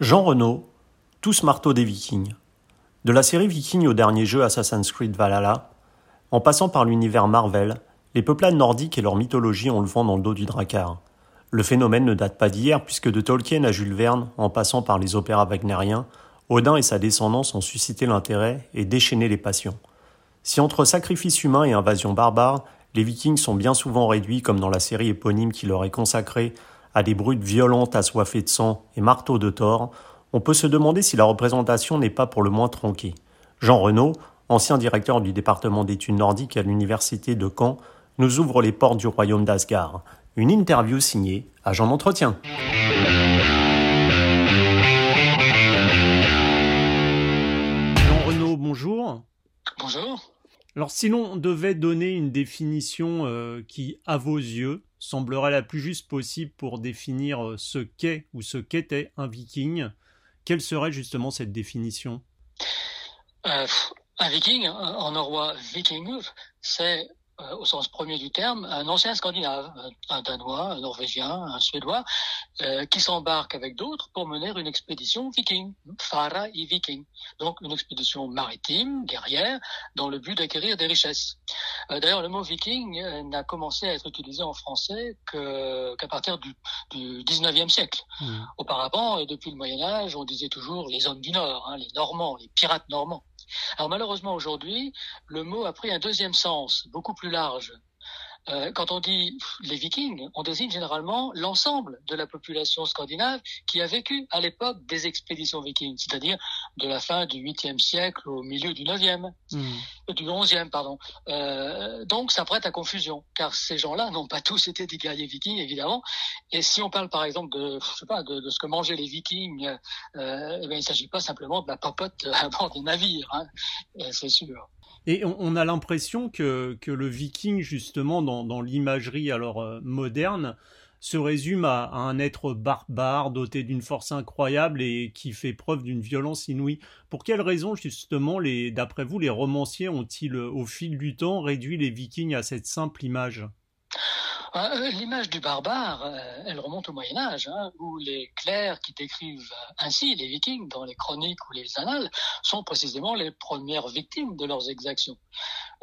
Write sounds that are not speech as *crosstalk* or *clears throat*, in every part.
Jean Renaud, Tous marteaux des Vikings. De la série Viking au dernier jeu Assassin's Creed Valhalla, en passant par l'univers Marvel, les peuplades nordiques et leur mythologie ont le vent dans le dos du dracard. Le phénomène ne date pas d'hier puisque de Tolkien à Jules Verne, en passant par les opéras wagnériens, Odin et sa descendance ont suscité l'intérêt et déchaîné les passions. Si entre sacrifice humain et invasion barbare, les Vikings sont bien souvent réduits, comme dans la série éponyme qui leur est consacrée, à des brutes violentes assoiffées de sang et marteaux de Thor, on peut se demander si la représentation n'est pas pour le moins tronquée. Jean Renaud, ancien directeur du département d'études nordiques à l'université de Caen, nous ouvre les portes du royaume d'Asgard. Une interview signée Agent d'entretien. Jean Renaud, bonjour. Bonjour. Alors si l'on devait donner une définition euh, qui, à vos yeux, semblerait la plus juste possible pour définir euh, ce qu'est ou ce qu'était un viking, quelle serait justement cette définition? Euh, Un viking, en norrois viking, c'est euh, au sens premier du terme, un ancien Scandinave, un Danois, un Norvégien, un Suédois, euh, qui s'embarque avec d'autres pour mener une expédition viking, Fara et Viking, donc une expédition maritime, guerrière, dans le but d'acquérir des richesses. Euh, d'ailleurs, le mot viking n'a commencé à être utilisé en français qu'à partir du, du 19e siècle. Mmh. Auparavant, depuis le Moyen Âge, on disait toujours les hommes du Nord, hein, les Normands, les pirates normands. Alors malheureusement aujourd'hui, le mot a pris un deuxième sens, beaucoup plus large. Euh, quand on dit les Vikings, on désigne généralement l'ensemble de la population scandinave qui a vécu à l'époque des expéditions vikings, c'est-à-dire de la fin du 8e siècle au milieu du 9e, mmh. euh, du 11e, pardon. Euh, donc ça prête à confusion, car ces gens-là n'ont pas tous été des guerriers vikings, évidemment. Et si on parle par exemple de, je sais pas, de, de ce que mangeaient les Vikings, euh, eh bien, il ne s'agit pas simplement de la popote à bord des navires, hein, c'est sûr. Et on, a l'impression que, que, le viking, justement, dans, dans l'imagerie alors euh, moderne, se résume à, un être barbare, doté d'une force incroyable et qui fait preuve d'une violence inouïe. Pour quelles raisons, justement, d'après vous, les romanciers ont-ils, au fil du temps, réduit les vikings à cette simple image? L'image du barbare, euh, elle remonte au Moyen Âge, hein, où les clercs qui décrivent ainsi les Vikings dans les chroniques ou les annales sont précisément les premières victimes de leurs exactions.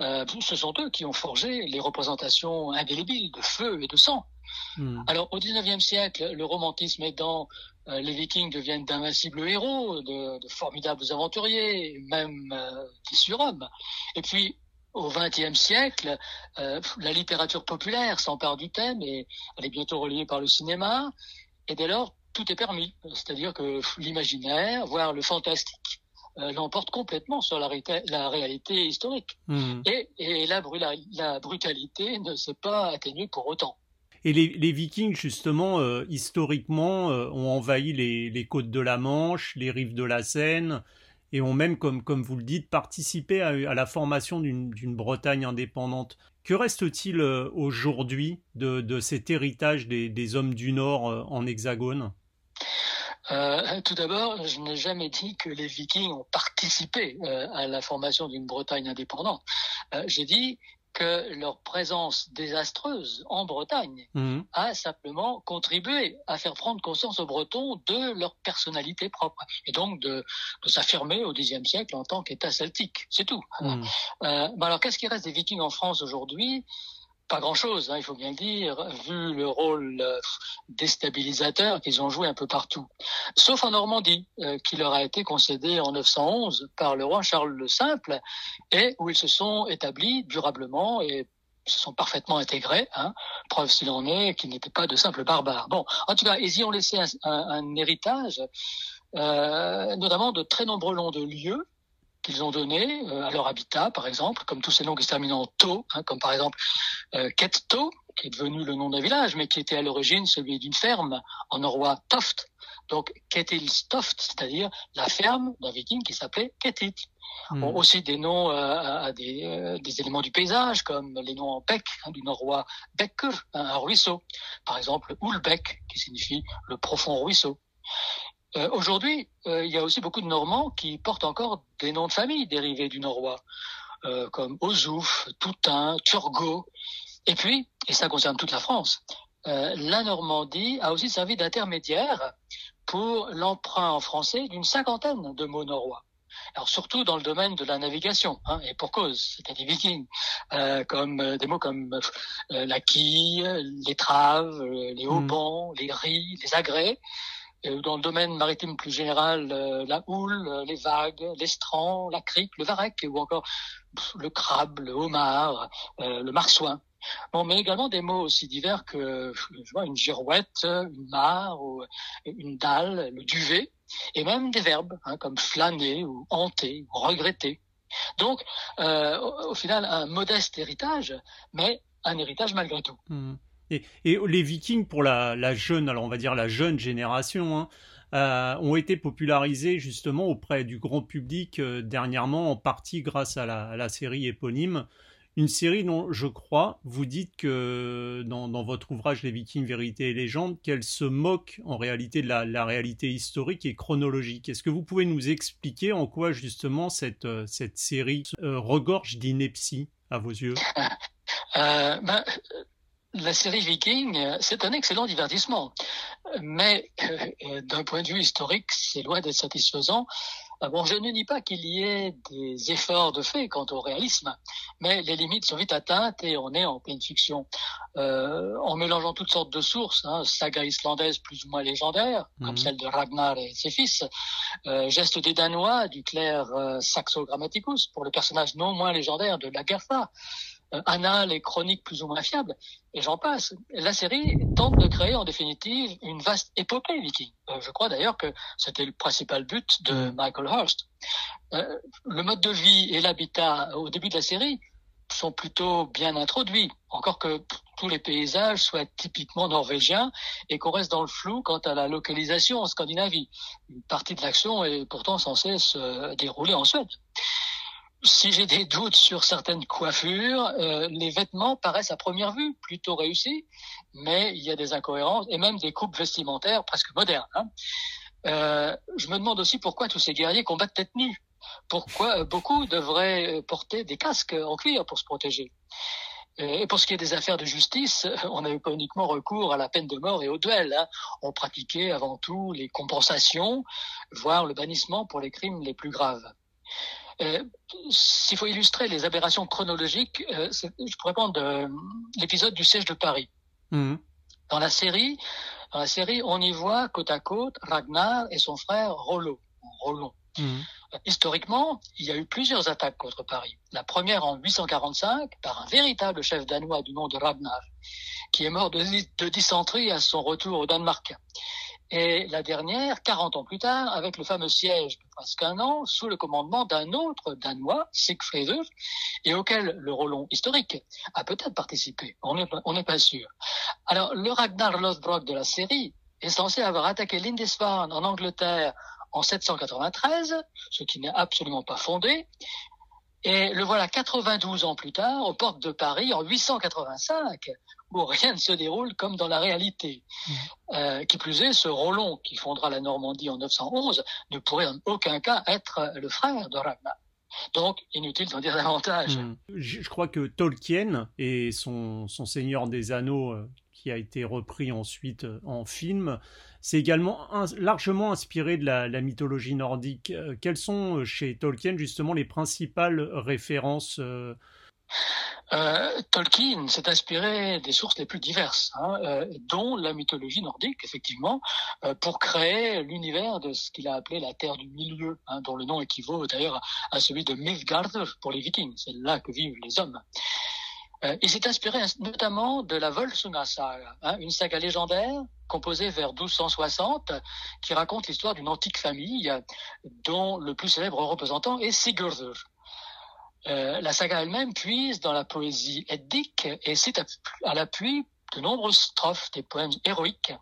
Euh, ce sont eux qui ont forgé les représentations indélébiles de feu et de sang. Hmm. Alors au XIXe siècle, le romantisme aidant, les Vikings deviennent d'invincibles héros, de, de, formidables aventuriers, même des surhommes. Et puis au XXe siècle, euh, la littérature populaire s'empare du thème et elle est bientôt reliée par le cinéma. Et dès lors, tout est permis. C'est-à-dire que l'imaginaire, voire le fantastique, euh, l'emporte complètement sur la, la réalité historique. Mmh. Et, et la, la, brutalité ne s'est pas atténuée pour autant. Et les, les Vikings, justement, euh, historiquement, ont envahi les, les, côtes de la Manche, les rives de la Seine, et ont même, comme, vous le dites, participé à, la formation d'une Bretagne indépendante. Que reste-t-il euh, aujourd'hui de, cet héritage des, hommes du Nord euh, en hexagone? Euh, tout d'abord, je n'ai jamais dit que les Vikings ont participé à la formation d'une Bretagne indépendante. J'ai dit que leur présence désastreuse en Bretagne mmh. a simplement contribué à faire prendre conscience aux Bretons de leur personnalité propre et donc de, de s'affirmer au Xe siècle en tant qu'État celtique. C'est tout. Mmh. Euh, alors qu'est-ce qui reste des Vikings en France aujourd'hui? Pas grand-chose, hein, il faut bien le dire, vu le rôle euh, déstabilisateur qu'ils ont joué un peu partout. Sauf en Normandie, euh, qui leur a été concédé en 911 par le roi Charles le Simple, et où ils se sont établis durablement et se sont parfaitement intégrés, hein, preuve s'il en est qu'ils n'étaient pas de simples barbares. Bon, en tout cas, ils y ont laissé un, héritage, euh, notamment de très nombreux noms de lieux, qu'ils ont donné euh, à leur habitat, par exemple, comme tous ces noms qui se terminent en to, hein, comme par exemple euh, Ketto, qui est devenu le nom d'un village, mais qui était à l'origine celui d'une ferme en norrois Toft. Donc Ketilstoft, c'est-à-dire la ferme d'un viking qui s'appelait Ketil. Hmm. aussi des noms euh, à des, euh, des, éléments du paysage, comme les noms en bec, hein, du norrois Becker, un ruisseau. Par exemple, Ulbeck, qui signifie le profond ruisseau. Euh, aujourd'hui, euh, il y a aussi beaucoup de Normands qui portent encore des noms de famille dérivés du norrois, euh, comme Ozouf, Toutain, Turgot. Et puis, et ça concerne toute la France, la Normandie a aussi servi d'intermédiaire pour l'emprunt en français d'une cinquantaine de mots norrois. Alors surtout dans le domaine de la navigation, hein, et pour cause, c'était des vikings, euh, comme euh, des mots comme euh, la quille, l'étrave, les mm. haubans, les ris, les agrès. Dans le domaine maritime plus général, la houle, les vagues, l'estran, la crique, le varech, ou encore le crabe, le homard, le marsouin. Bon, mais également des mots aussi divers que je vois, une girouette, une mare, une dalle, le duvet, et même des verbes hein, comme flâner ou hanter ou regretter. Donc, euh, au, final, un modeste héritage, mais un héritage malgré tout. Mmh. Et, les Vikings, pour la, jeune, alors on va dire la jeune génération, hein, euh, ont été popularisés justement auprès du grand public euh, dernièrement, en partie grâce à la série éponyme une série dont je crois, vous dites que dans, votre ouvrage Les Vikings, Vérité et Légende, qu'elle se moque en réalité de la, réalité historique et chronologique. Est-ce que vous pouvez nous expliquer en quoi justement cette, euh, série regorge d'ineptie à vos yeux? Ben, La série Viking, c'est un excellent divertissement, mais d'un point de vue historique, c'est loin d'être satisfaisant bon, je ne nie pas qu'il y ait des efforts de fait quant au réalisme, mais les limites sont vite atteintes et on est en pleine fiction. Euh, en mélangeant toutes sortes de sources, hein, sagas islandaises plus ou moins légendaires, comme mhm. celle de Ragnar et ses fils, euh, gestes des Danois, du clerc euh, Saxo Grammaticus, pour le personnage non moins légendaire de Lagertha, euh, annales et chroniques plus ou moins fiables, et j'en passe. La série tente de créer en définitive une vaste épopée viking. Euh, je crois d'ailleurs que c'était le principal but de mm. Michael Hurst. Euh, le mode de vie et l'habitat au début de la série sont plutôt bien introduits, encore que tous les paysages soient typiquement norvégiens et qu'on reste dans le flou quant à la localisation en Scandinavie. Une partie de l'action est pourtant censée se dérouler en Suède si j'ai des doutes sur certaines coiffures, euh, les vêtements paraissent à première vue plutôt réussis, mais il y a des incohérences et même des coupes vestimentaires presque modernes. Hein. Euh, je me demande aussi pourquoi tous ces guerriers combattent tête nue. Pourquoi beaucoup devraient porter des casques en cuir pour se protéger? Et pour ce qui est des affaires de justice, *laughs* on n'avait pas uniquement recours à la peine de mort et au duel. Hein. On pratiquait avant tout les compensations, voire le bannissement pour les crimes les plus graves. Euh, s'il faut illustrer les aberrations chronologiques, euh, je pourrais prendre euh, l'épisode du siège de Paris. Mhm. Dans la série, dans la série, on y voit côte à côte Ragnar et son frère Rollo. Rollon. Mhm. Historiquement, il y a eu plusieurs attaques contre Paris. La première en 845 par un véritable chef danois du nom de Ragnar, qui est mort de, de dysenterie à son retour au Danemark et la dernière, 40 ans plus tard, avec le fameux siège de presque un an, sous le commandement d'un autre Danois, Siegfried, et auquel le Rollon historique a peut-être participé. On n'est pas sûr. Alors, le Ragnar Lothbrok de la série est censé avoir attaqué Lindisfarne en Angleterre en 793, ce qui n'est absolument pas fondé, et le voilà 92 ans plus tard, aux portes de Paris, en 885, où rien ne se déroule comme dans la réalité. Mmh. Euh, qui plus est, ce Rollon qui fondera la Normandie en 911 ne pourrait en aucun cas être le frère de Ragnar. Donc, inutile d'en dire davantage. Mmh. Je crois que Tolkien et son, son Seigneur des Anneaux, euh, qui a été repris ensuite euh, en film, c'est également largement inspiré de la, mythologie nordique. quelles sont chez Tolkien justement les principales références euh, Tolkien s'est inspiré des sources les plus diverses, hein, euh, dont la mythologie nordique, effectivement, euh, pour créer l'univers de ce qu'il a appelé la Terre du Milieu, hein, dont le nom équivaut d'ailleurs à celui de Midgard pour les Vikings. C'est là que vivent les hommes. il s'est inspiré notamment de la Volsunga saga, hein, une saga légendaire composée vers 1260 qui raconte l'histoire d'une antique famille dont le plus célèbre représentant est Sigurdur. Euh, la saga elle-même puise dans la poésie eddique et cite à, l'appui de nombreuses strophes des poèmes héroïques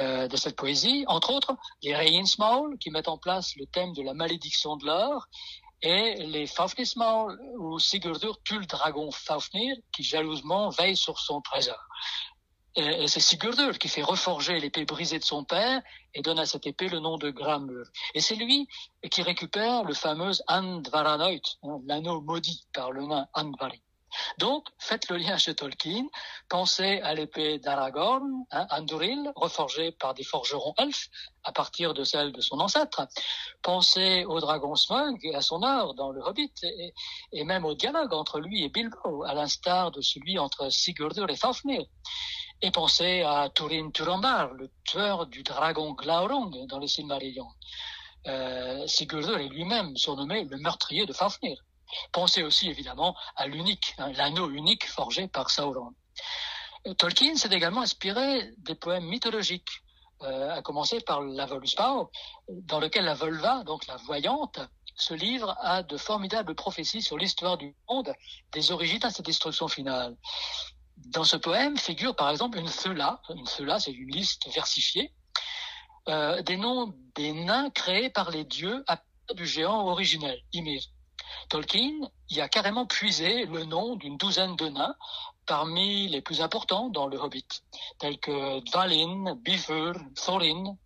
euh, de cette poésie, entre autres les Reinsmaul qui mettent en place le thème de la malédiction de l'or et les Fafnismaul où Sigurdur tue le dragon Fafnir qui jalousement veille sur son trésor. C'est Sigurdur qui fait reforger l'épée brisée de son père et donne à cette épée le nom de Gramur. Et c'est lui qui récupère le fameux Andvaranoit, hein, l'anneau maudit par le nain Andvari. Donc, faites le lien chez Tolkien, pensez à l'épée d'Aragorn, hein, Anduril, reforgée par des forgerons elfes à partir de celle de son ancêtre. Pensez au dragon Smug et à son heure dans le Hobbit, et, même au dialogue entre lui et Bilbo, à l'instar de celui entre Sigurdur et Fafnir. Et pensez à Turin Turambar, le tueur du dragon Glaurung dans le Silmarillion. Euh, Sigurdur est lui-même surnommé le meurtrier de Fafnir. Pensez aussi évidemment à l'unique, hein, l'anneau unique forgé par Sauron. Euh, Tolkien s'est également inspiré des poèmes mythologiques, euh, à commencer par la Voluspa, dans lequel la Volva, donc la voyante, se livre à de formidables prophéties sur l'histoire du monde, des origines à sa destruction finale. Dans ce poème figure par exemple une Thela. Une Thela, c'est une liste versifiée euh, des noms des nains créés par les dieux à du géant originel, Ymir. Tolkien y a carrément puisé le nom d'une douzaine de nains parmi les plus importants dans le Hobbit, tels que Dvalin, Bifur, Thorin,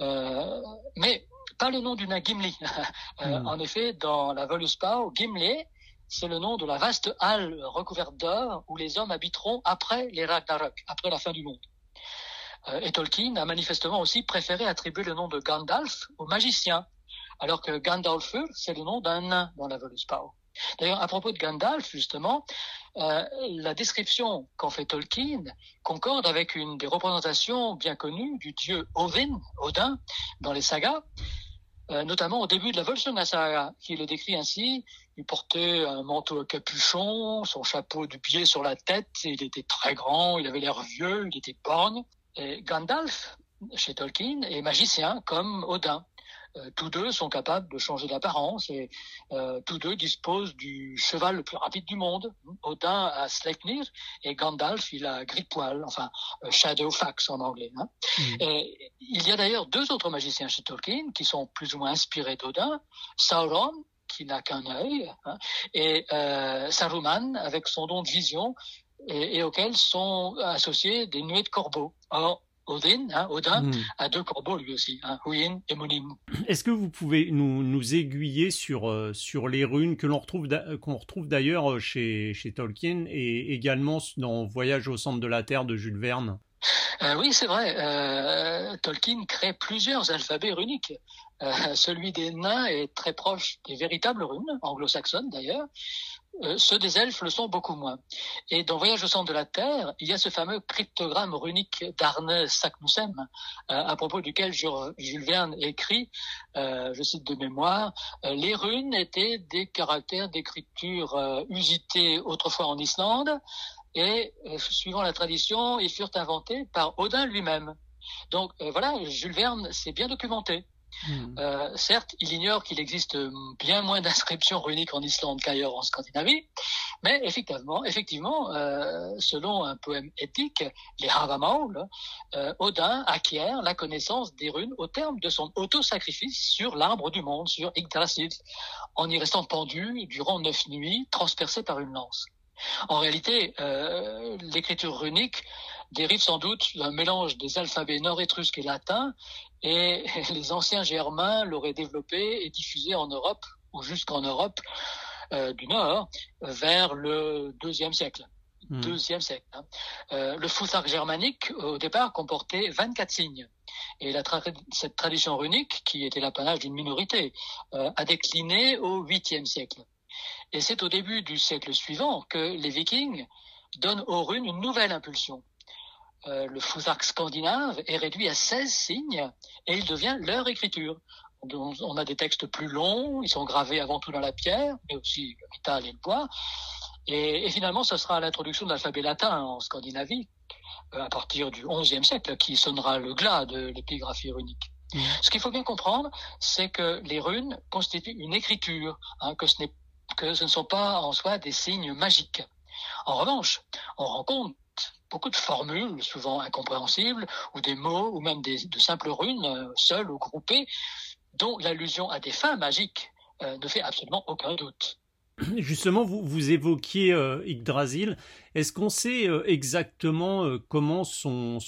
euh, mais pas le nom du nain Gimli. *laughs* Euh, hmm. En effet, dans la Voluspa, Gimli, c'est le nom de la vaste halle recouverte d'or où les hommes habiteront après les Ragnarok, après la fin du monde. Euh, et Tolkien a manifestement aussi préféré attribuer le nom de Gandalf au magicien, alors que Gandalfur, c'est le nom d'un nain dans la Voluspa. D'ailleurs, à propos de Gandalf, justement, euh, la description qu'en fait Tolkien concorde avec une des représentations bien connues du dieu Odin, Odin dans les sagas, euh, notamment au début de la Volsunga saga, qui le décrit ainsi. Il portait un manteau à capuchon, son chapeau de pied sur la tête, il était très grand, il avait l'air vieux, il était borgne. Et Gandalf, chez Tolkien, est magicien comme Odin. Euh, tous deux sont capables de changer d'apparence et euh, tous deux disposent du cheval le plus rapide du monde. Odin a Sleipnir et Gandalf il a Grippoil, enfin euh, Shadowfax en anglais. Hein. Mm. Et, il y a d'ailleurs deux autres magiciens chez Tolkien qui sont plus ou moins inspirés d'Odin, Sauron qui n'a qu'un œil, hein, et Saruman avec son don de vision et, et auquel sont associés des nuées de corbeaux. Or, Odin, hein, Odin hmm. a deux corbeaux lui aussi, hein, Huin et Munin. Est-ce que vous pouvez nous, nous aiguiller sur, euh, sur les runes que l'on retrouve, qu'on retrouve d'ailleurs euh, chez, chez Tolkien et également dans Voyage au centre de la Terre de Jules Verne? Euh, oui, c'est vrai. Euh, Tolkien crée plusieurs alphabets runiques. Euh, *laughs* celui des nains est très proche des véritables runes, anglo-saxonnes d'ailleurs. Euh, ceux des elfes le sont beaucoup moins. Et dans Voyage au centre de la Terre, il y a ce fameux cryptogramme runique d'Arne Saknussemm, euh, à propos duquel Jules Verne écrit, euh, je cite de mémoire, les runes étaient des caractères d'écriture usités autrefois en Islande, et suivant la tradition, ils furent inventés par Odin lui-même. Donc voilà, Jules Verne s'est bien documenté. Hmm. Euh, certes, il ignore qu'il existe bien moins d'inscriptions runiques en Islande qu'ailleurs en Scandinavie, mais effectivement, euh, selon un poème éthique, les Havamaul, euh, Odin acquiert la connaissance des runes au terme de son auto-sacrifice sur l'arbre du monde, sur Yggdrasil, en y restant pendu durant neuf nuits, transpercé par une lance. En réalité, euh, l'écriture runique dérive sans doute d'un mélange des alphabets nord-étrusques et latins, et *laughs* les anciens germains l'auraient développé et diffusé en Europe, ou jusqu'en Europe euh, du Nord, vers le deuxième siècle. Hmm. Deuxième siècle. Hein. Euh, le Futhark germanique, au départ, comportait 24 signes. Et la cette tradition runique, qui était l'apanage d'une minorité, euh, a décliné au huitième siècle. Et c'est au début du siècle suivant que les Vikings donnent aux runes une nouvelle impulsion. Euh, le Futhark scandinave est réduit à 16 signes et il devient leur écriture. On a des textes plus longs, ils sont gravés avant tout dans la pierre, mais aussi le métal et le bois. Et, finalement, ce sera l'introduction de l'alphabet latin en Scandinavie, euh, à partir du XIe siècle, qui sonnera le glas de l'épigraphie runique. Mmh. Ce qu'il faut bien comprendre, c'est que les runes constituent une écriture, hein, que, ce que ce ne sont pas en soi des signes magiques. En revanche, on rencontre beaucoup de formules, souvent incompréhensibles, ou des mots, ou même de simples runes, euh, seules ou groupées, dont l'allusion à des fins magiques euh, ne fait absolument aucun doute. *clears throat* Justement, vous, vous évoquiez euh, Yggdrasil. Est-ce qu'on sait exactement comment sont,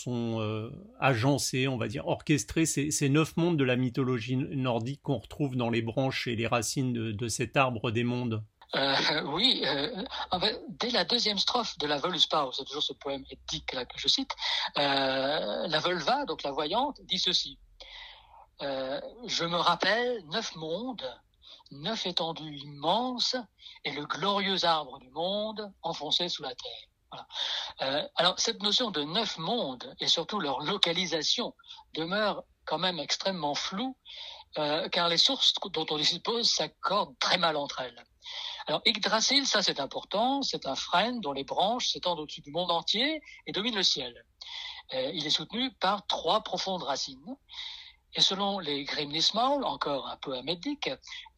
agencés, on va dire, orchestrés ces, neuf mondes de la mythologie nordique qu'on retrouve dans les branches et les racines de, cet arbre des mondes? Euh, oui, euh, dès la deuxième strophe de la Völuspá, c'est toujours ce poème éthique que je cite, euh, la Völva, donc la voyante, dit ceci. je me rappelle neuf mondes, neuf étendues immenses, et le glorieux arbre du monde enfoncé sous la terre. Voilà. alors cette notion de neuf mondes et surtout leur localisation demeure quand même extrêmement floue, car les sources dont on dispose s'accordent très mal entre elles. Alors Yggdrasil, ça c'est important, c'est un frêne dont les branches s'étendent au-dessus du monde entier et dominent le ciel. Euh, il est soutenu par trois profondes racines. Et selon les Grimnismal, encore un peu amédique,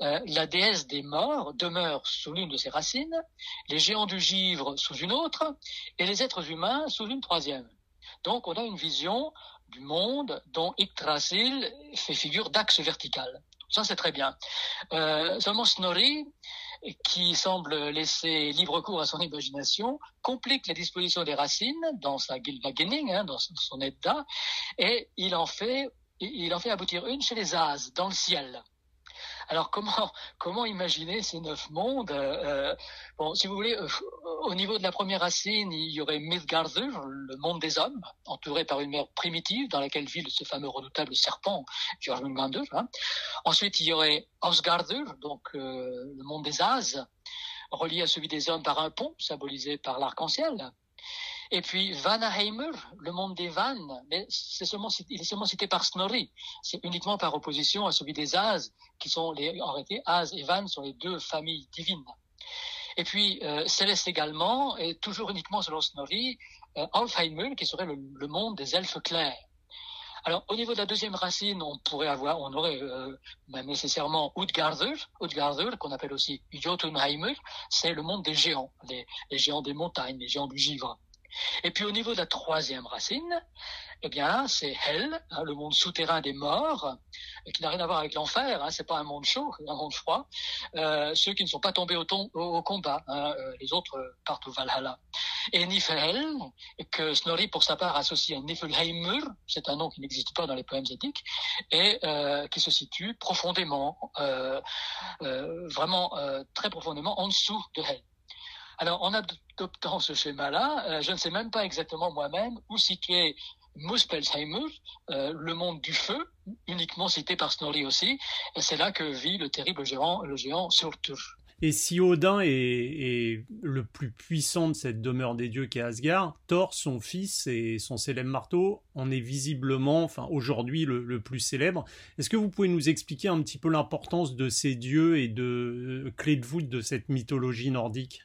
euh, la déesse des morts demeure sous l'une de ces racines, les géants du givre sous une autre, et les êtres humains sous une troisième. Donc on a une vision du monde dont Yggdrasil fait figure d'axe vertical. Ça, c'est très bien. Euh, seulement Snorri, qui semble laisser libre cours à son imagination, complique la disposition des racines dans sa Gilvagening, hein, dans son Edda, et il en fait, il en fait aboutir une chez les As, dans le ciel. Alors comment *laughs* comment imaginer ces neuf mondes euh, euh, Bon, si vous voulez, euh, au niveau de la première racine, il y aurait Midgardur, le monde des hommes, entouré par une mer primitive dans laquelle vit ce fameux redoutable serpent, Jormungandr. Hein. Ensuite, il y aurait Osgardur, donc le monde des As, relié à celui des hommes par un pont, symbolisé par l'arc-en-ciel. Et puis Vanaheimur, le monde des vannes, mais c'est seulement, il est seulement cité par Snorri. C'est uniquement par opposition à celui des As, qui sont les, en réalité, As et Van sont les deux familles divines. Et puis euh, Céleste également, et toujours uniquement selon Snorri, euh, qui serait le, monde des elfes clairs. Alors, au niveau de la deuxième racine, on pourrait avoir, on aurait euh, ben, nécessairement Utgardur, qu'on appelle aussi Jotunheimur, c'est le monde des géants, les, les, géants des montagnes, les géants du givre. Et puis au niveau de la troisième racine, eh bien c'est Hell, hein, le monde souterrain des morts, qui n'a rien à voir avec l'enfer. Hein, c'est pas un monde chaud, un monde froid. Euh, ceux qui ne sont pas tombés au, combat, hein, euh, les autres partent au Valhalla. Et Niflhel, que Snorri pour sa part associe à Niflheimur, c'est un nom qui n'existe pas dans les poèmes éthiques, et euh, qui se situe profondément, euh, euh, vraiment euh, très profondément en dessous de Hell. Alors, en adoptant ce schéma-là, euh, je ne sais même pas exactement moi-même où situer Muspelsheimer, euh, le monde du feu, uniquement cité par Snorri aussi, c'est là que vit le terrible géant, le géant Surtur. Et si Odin est, le plus puissant de cette demeure des dieux qu'est Asgard, Thor, son fils et son célèbre marteau, en est visiblement, enfin aujourd'hui, le, plus célèbre. Est-ce que vous pouvez nous expliquer un petit peu l'importance de ces dieux et de euh, clés de voûte de cette mythologie nordique?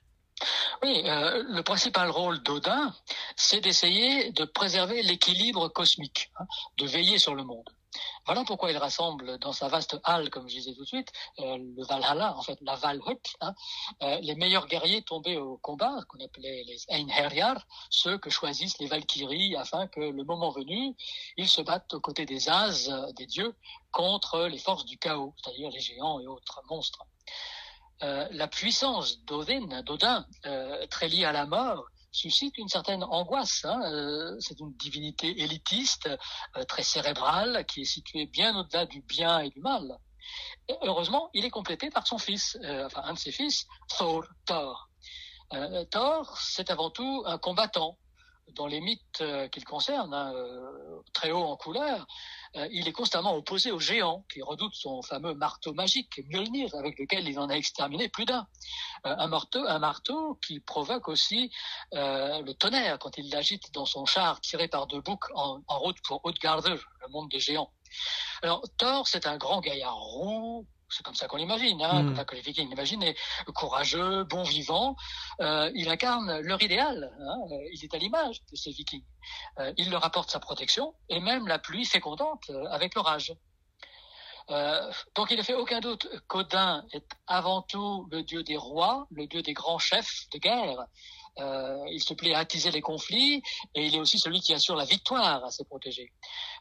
Oui, euh, le principal rôle d'Odin, c'est d'essayer de préserver l'équilibre cosmique, hein, de veiller sur le monde. Voilà pourquoi il rassemble dans sa vaste halle, comme je disais tout de suite, euh, le Valhalla, en fait la Valhut, hein, euh, les meilleurs guerriers tombés au combat, qu'on appelait les Einherjar, ceux que choisissent les Valkyries afin que le moment venu, ils se battent aux côtés des As, des dieux, contre les forces du chaos, c'est-à-dire les géants et autres monstres. Euh, la puissance d'Odin, d'Odin euh, très liée à la mort, suscite une certaine angoisse. Hein. Euh, c'est une divinité élitiste, très cérébrale, qui est située bien au-delà du bien et du mal. Et heureusement, il est complété par son fils, enfin un de ses fils, Thor. Thor, Thor c'est avant tout un combattant. Dans les mythes qu'il concerne, hein, très haut en couleur, euh, il est constamment opposé au géant qui redoute son fameux marteau magique, Mjolnir, avec lequel il en a exterminé plus d'un. Euh, un, marteau, un marteau qui provoque aussi euh, le tonnerre quand il l'agite dans son char tiré par deux boucs en, route pour Utgarder, le monde des géants. Alors Thor, c'est un grand gaillard rond, c'est comme ça qu'on l'imagine, hein, mm. que les Vikings l'imaginaient, courageux, bon vivant. Euh, il incarne leur idéal. Hein, euh, il est à l'image de ces Vikings. Euh, il leur apporte sa protection et même la pluie fécondante avec l'orage. Euh, donc il ne fait aucun doute qu'Odin est avant tout le dieu des rois, le dieu des grands chefs de guerre, euh, il se plaît à attiser les conflits et il est aussi celui qui assure la victoire à ses protégés.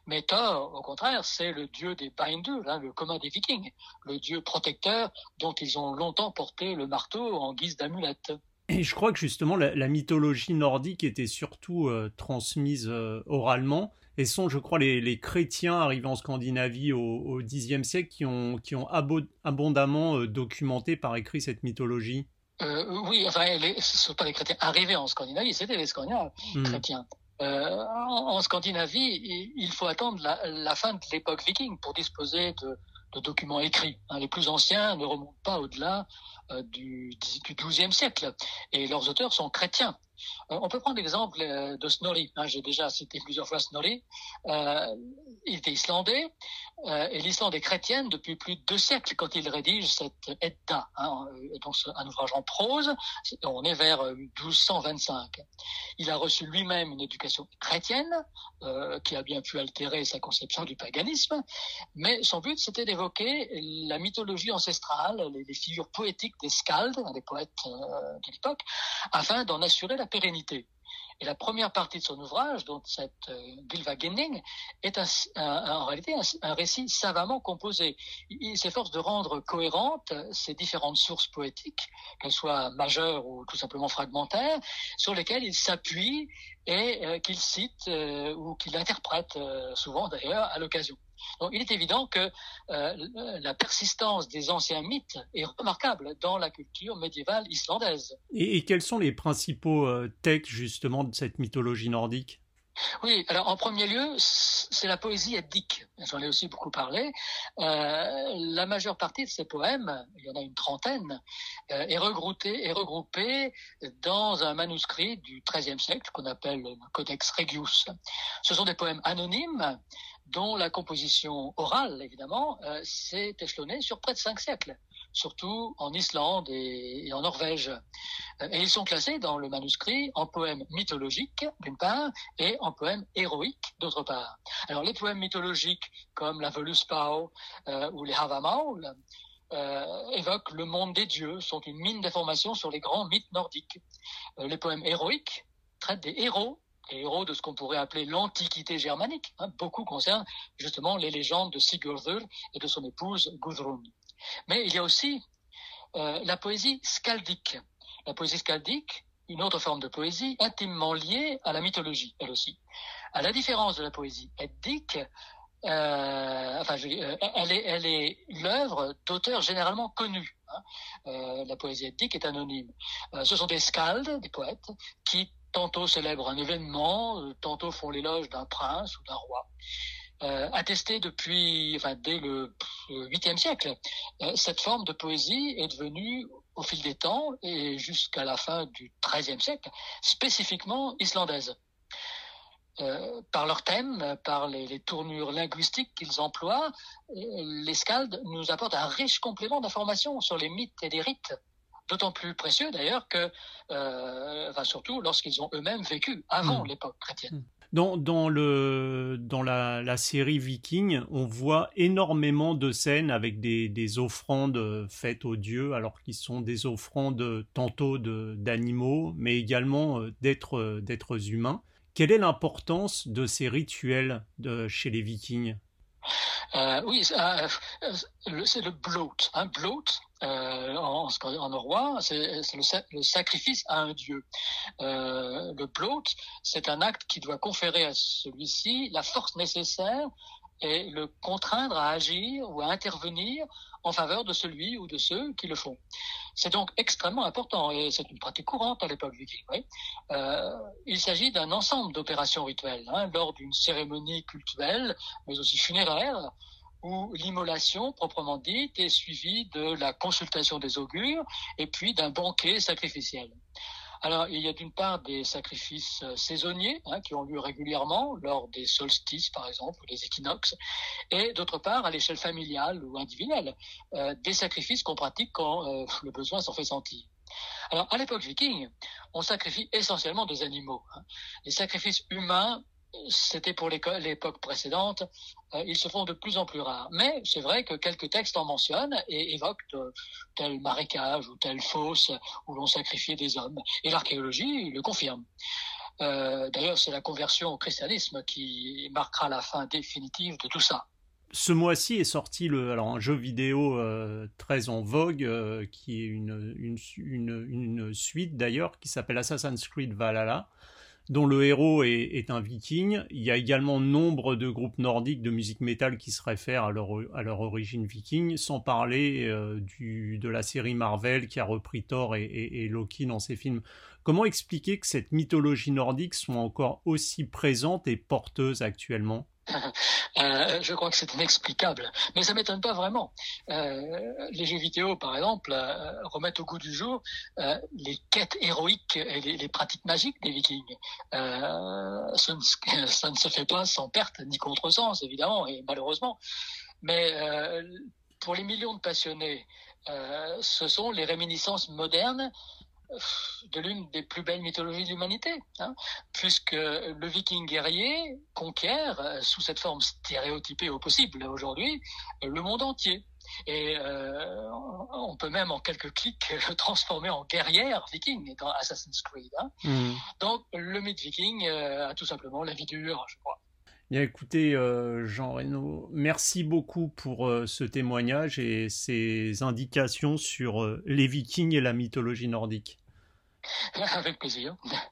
Mais Thor, au contraire, c'est le dieu des Binders, hein, le commun des Vikings, le dieu protecteur dont ils ont longtemps porté le marteau en guise d'amulette. Et je crois que justement la, mythologie nordique était surtout euh, transmise euh, oralement. Et sont, je crois, les, chrétiens arrivés en Scandinavie au, Xe siècle qui ont abondamment documenté par écrit cette mythologie. Oui, enfin, ce ne sont pas les chrétiens arrivés en Scandinavie, c'était les Scandinaves hmm. chrétiens. en, Scandinavie, il faut attendre la, fin de l'époque viking pour disposer de, documents écrits. Hein. les plus anciens ne remontent pas au-delà du, du XIIe siècle, et leurs auteurs sont chrétiens. Euh, on peut prendre l'exemple euh, de Snorri. Hein, j'ai déjà cité plusieurs fois Snorri. Euh, il était islandais et l'Islande est chrétienne depuis plus de deux siècles quand il rédige cette Edda, hein, donc un ouvrage en prose. On est vers 1225. Il a reçu lui-même une éducation chrétienne qui a bien pu altérer sa conception du paganisme, mais son but c'était d'évoquer la mythologie ancestrale, les, figures poétiques des skalds, des poètes de l'époque, afin d'en assurer la pérennité. Et la première partie de son ouvrage, donc cette euh, est en réalité un, récit savamment composé. Il, s'efforce de rendre cohérentes ces différentes sources poétiques, qu'elles soient majeures ou tout simplement fragmentaires, sur lesquelles il s'appuie et euh, qu'il cite euh, ou qu'il interprète euh, souvent d'ailleurs à l'occasion. Donc, il est évident que euh, la persistance des anciens mythes est remarquable dans la culture médiévale islandaise. Et, quels sont les principaux euh, textes justement de cette mythologie nordique? Oui, alors en premier lieu, c'est la poésie eddique. J'en ai aussi beaucoup parlé. Euh, la majeure partie de ces poèmes, il y en a une trentaine, est, regroupée, est regroupée dans un manuscrit du XIIIe siècle qu'on appelle le Codex Regius. Ce sont des poèmes anonymes dont la composition orale, évidemment, euh, s'est échelonnée sur près de cinq siècles, surtout en Islande et, en Norvège. Euh, et ils sont classés dans le manuscrit en poèmes mythologiques, d'une part, et en poèmes héroïques, d'autre part. Alors les poèmes mythologiques, comme la Voluspa euh, ou les Havamaul, euh, évoquent le monde des dieux, sont une mine d'informations sur les grands mythes nordiques. les poèmes héroïques traitent des héros héros de ce qu'on pourrait appeler l'Antiquité germanique. Hein, beaucoup concernent justement les légendes de Sigurdur et de son épouse Gudrun. Mais il y a aussi euh, la poésie skaldique. La poésie skaldique, une autre forme de poésie intimement liée à la mythologie, elle aussi. À la différence de la poésie eddique, euh, enfin, euh, elle est, elle est l'œuvre d'auteurs généralement connus. Hein. La poésie eddique est anonyme. Ce sont des skalds, des poètes, qui tantôt célèbrent un événement, euh, tantôt font l'éloge d'un prince ou d'un roi. Euh, attesté depuis, enfin, dès le 8e siècle, euh, cette forme de poésie est devenue, au fil des temps et jusqu'à la fin du XIIIe siècle, spécifiquement islandaise. Par leur thème, par les, les tournures linguistiques qu'ils emploient, les Skalds nous apportent un riche complément d'informations sur les mythes et les rites D'autant plus précieux d'ailleurs que, euh, enfin surtout lorsqu'ils ont eux-mêmes vécu avant hmm. l'époque chrétienne. Hmm. Dans, dans, le, dans la, la, série Viking, on voit énormément de scènes avec des, des offrandes faites aux dieux, alors qu'ils sont des offrandes tantôt d'animaux, mais également euh, d'êtres humains. Quelle est l'importance de ces rituels de, chez les Vikings? Euh, oui, euh, c'est le bloat. Hein, bloat, euh, en, en, c'est le, sacrifice à un dieu. Euh, le bloat, c'est un acte qui doit conférer à celui-ci la force nécessaire et le contraindre à agir ou à intervenir en faveur de celui ou de ceux qui le font. C'est donc extrêmement important et c'est une pratique courante à l'époque viking. Oui. Euh, il s'agit d'un ensemble d'opérations rituelles hein, lors d'une cérémonie cultuelle, mais aussi funéraire, où l'immolation proprement dite est suivie de la consultation des augures et puis d'un banquet sacrificiel. Alors, il y a d'une part des sacrifices euh, saisonniers hein, qui ont lieu régulièrement lors des solstices, par exemple, ou des équinoxes, et d'autre part, à l'échelle familiale ou individuelle, euh, des sacrifices qu'on pratique quand euh, le besoin s'en fait sentir. Alors, à l'époque viking, on sacrifie essentiellement des animaux. Hein. Les sacrifices humains c'était pour l'époque précédente, euh, ils se font de plus en plus rares. Mais c'est vrai que quelques textes en mentionnent et évoquent tel marécage ou telle fosse où l'on sacrifiait des hommes. Et l'archéologie le confirme. Euh, d'ailleurs, c'est la conversion au christianisme qui marquera la fin définitive de tout ça. Ce mois-ci est sorti le, alors un jeu vidéo euh, très en vogue, qui est une suite d'ailleurs, qui s'appelle Assassin's Creed Valhalla dont le héros est, un viking. Il y a également nombre de groupes nordiques de musique métal qui se réfèrent à leur, à leur origine viking, sans parler euh, de la série Marvel qui a repris Thor et, Loki dans ses films. Comment expliquer que cette mythologie nordique soit encore aussi présente et porteuse actuellement? Euh, je crois que c'est inexplicable. Mais ça m'étonne pas vraiment. Euh, les jeux vidéo, par exemple, euh, remettent au goût du jour les quêtes héroïques et les, pratiques magiques des Vikings. Ça ne, *laughs* ça, ne, se fait pas sans perte ni contresens, évidemment, et malheureusement. Mais pour les millions de passionnés, ce sont les réminiscences modernes de l'une des plus belles mythologies de l'humanité, hein, puisque le viking guerrier conquiert, euh, sous cette forme stéréotypée au possible aujourd'hui, le monde entier. Et euh, on peut même en quelques clics *laughs* le transformer en guerrière viking dans Assassin's Creed. Hein. Mmh. Donc le mythe viking euh, a tout simplement la vie dure, je crois. Bien écoutez, Jean Reynaud, merci beaucoup pour ce témoignage et ces indications sur les vikings et la mythologie nordique. *laughs* Avec plaisir.